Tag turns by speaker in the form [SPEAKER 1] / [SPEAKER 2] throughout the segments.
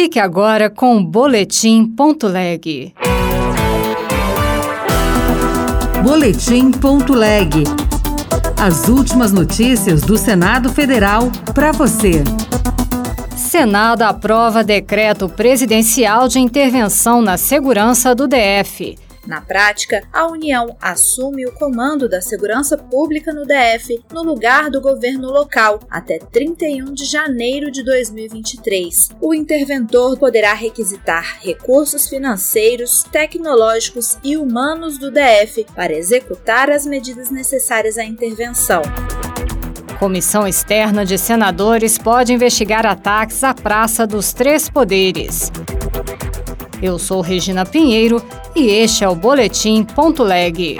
[SPEAKER 1] Fique agora com o Boletim Ponto Leg.
[SPEAKER 2] Boletim Ponto Leg. As últimas notícias do Senado Federal para você.
[SPEAKER 1] Senado aprova decreto presidencial de intervenção na segurança do DF.
[SPEAKER 3] Na prática, a União assume o comando da segurança pública no DF no lugar do governo local até 31 de janeiro de 2023. O interventor poderá requisitar recursos financeiros, tecnológicos e humanos do DF para executar as medidas necessárias à intervenção.
[SPEAKER 1] Comissão externa de senadores pode investigar ataques à Praça dos Três Poderes. Eu sou Regina Pinheiro e este é o Boletim Ponto Leg.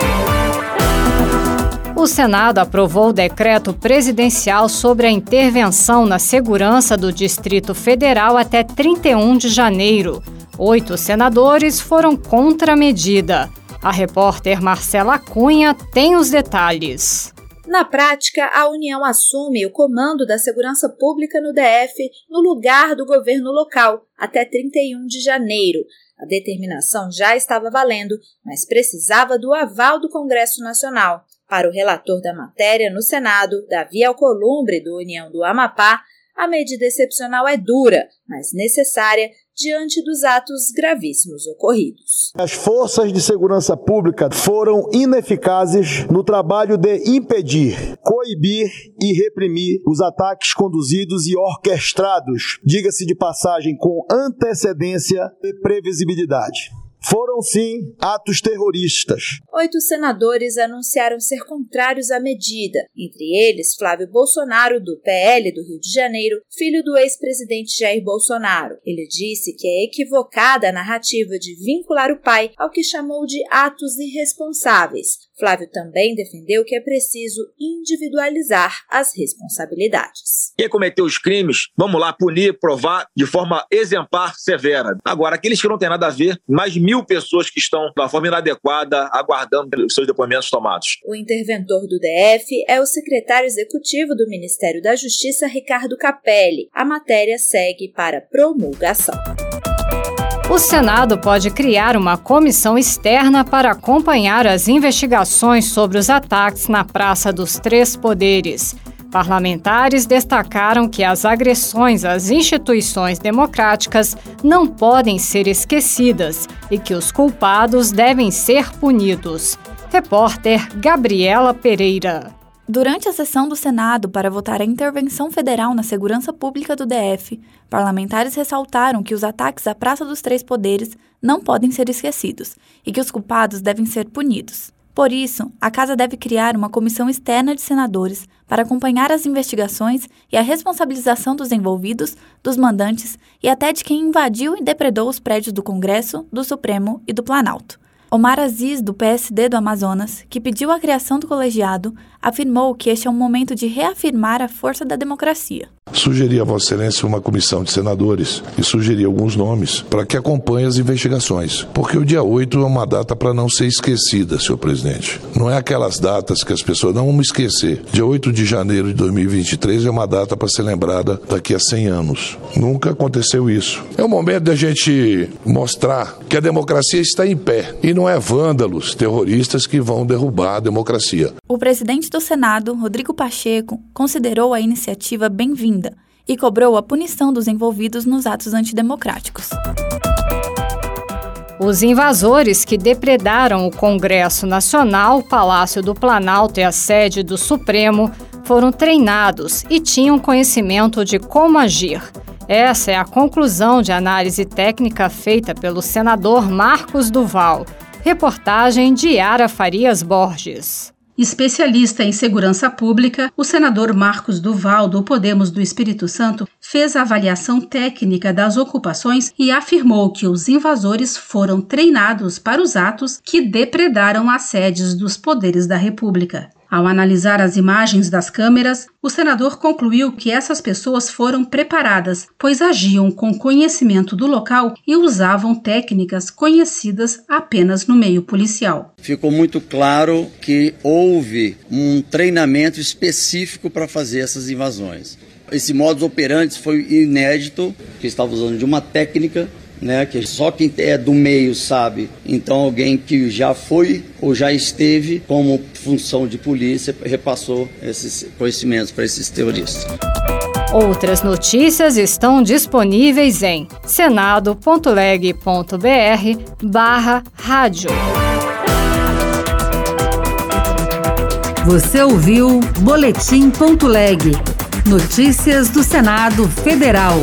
[SPEAKER 1] O Senado aprovou o decreto presidencial sobre a intervenção na segurança do Distrito Federal até 31 de janeiro. Oito senadores foram contra a medida. A repórter Marcela Cunha tem os detalhes.
[SPEAKER 3] Na prática, a União assume o comando da segurança pública no DF no lugar do governo local até 31 de janeiro. A determinação já estava valendo, mas precisava do aval do Congresso Nacional. Para o relator da matéria no Senado, Davi Alcolumbre, do União do Amapá, a medida excepcional é dura, mas necessária diante dos atos gravíssimos ocorridos.
[SPEAKER 4] As forças de segurança pública foram ineficazes no trabalho de impedir, coibir e reprimir os ataques conduzidos e orquestrados, diga-se de passagem, com antecedência e previsibilidade. Foram sim atos terroristas.
[SPEAKER 3] Oito senadores anunciaram ser contrários à medida, entre eles Flávio Bolsonaro, do PL do Rio de Janeiro, filho do ex-presidente Jair Bolsonaro. Ele disse que é equivocada a narrativa de vincular o pai ao que chamou de atos irresponsáveis, Flávio também defendeu que é preciso individualizar as responsabilidades.
[SPEAKER 5] Quem cometeu os crimes, vamos lá punir, provar de forma exemplar, severa. Agora, aqueles que não têm nada a ver, mais de mil pessoas que estão de forma inadequada aguardando os seus depoimentos tomados.
[SPEAKER 3] O interventor do DF é o secretário executivo do Ministério da Justiça, Ricardo Capelli. A matéria segue para promulgação.
[SPEAKER 1] O Senado pode criar uma comissão externa para acompanhar as investigações sobre os ataques na Praça dos Três Poderes. Parlamentares destacaram que as agressões às instituições democráticas não podem ser esquecidas e que os culpados devem ser punidos. Repórter Gabriela Pereira.
[SPEAKER 6] Durante a sessão do Senado para votar a intervenção federal na segurança pública do DF, parlamentares ressaltaram que os ataques à Praça dos Três Poderes não podem ser esquecidos e que os culpados devem ser punidos. Por isso, a Casa deve criar uma comissão externa de senadores para acompanhar as investigações e a responsabilização dos envolvidos, dos mandantes e até de quem invadiu e depredou os prédios do Congresso, do Supremo e do Planalto. Omar Aziz, do PSD do Amazonas, que pediu a criação do colegiado, afirmou que este é um momento de reafirmar a força da democracia.
[SPEAKER 7] Sugeri a Vossa Excelência uma comissão de senadores e sugeri alguns nomes para que acompanhe as investigações, porque o dia 8 é uma data para não ser esquecida, senhor presidente. Não é aquelas datas que as pessoas não vão esquecer. Dia 8 de janeiro de 2023 é uma data para ser lembrada daqui a 100 anos. Nunca aconteceu isso. É o momento da gente mostrar que a democracia está em pé e não é vândalos, terroristas que vão derrubar a democracia.
[SPEAKER 6] O presidente do Senado, Rodrigo Pacheco, considerou a iniciativa bem-vinda e cobrou a punição dos envolvidos nos atos antidemocráticos.
[SPEAKER 1] Os invasores que depredaram o Congresso Nacional, Palácio do Planalto e a sede do Supremo foram treinados e tinham conhecimento de como agir. Essa é a conclusão de análise técnica feita pelo senador Marcos Duval. Reportagem de Yara Farias Borges.
[SPEAKER 8] Especialista em segurança pública, o senador Marcos Duval, do Podemos do Espírito Santo, fez a avaliação técnica das ocupações e afirmou que os invasores foram treinados para os atos que depredaram as sedes dos poderes da República. Ao analisar as imagens das câmeras, o senador concluiu que essas pessoas foram preparadas, pois agiam com conhecimento do local e usavam técnicas conhecidas apenas no meio policial.
[SPEAKER 9] Ficou muito claro que houve um treinamento específico para fazer essas invasões. Esse modus operandi foi inédito, que estava usando de uma técnica né, que só quem é do meio sabe. Então, alguém que já foi ou já esteve como função de polícia repassou esses conhecimentos para esses terroristas.
[SPEAKER 1] Outras notícias estão disponíveis em senado.leg.br barra rádio.
[SPEAKER 2] Você ouviu Boletim.leg. Notícias do Senado Federal.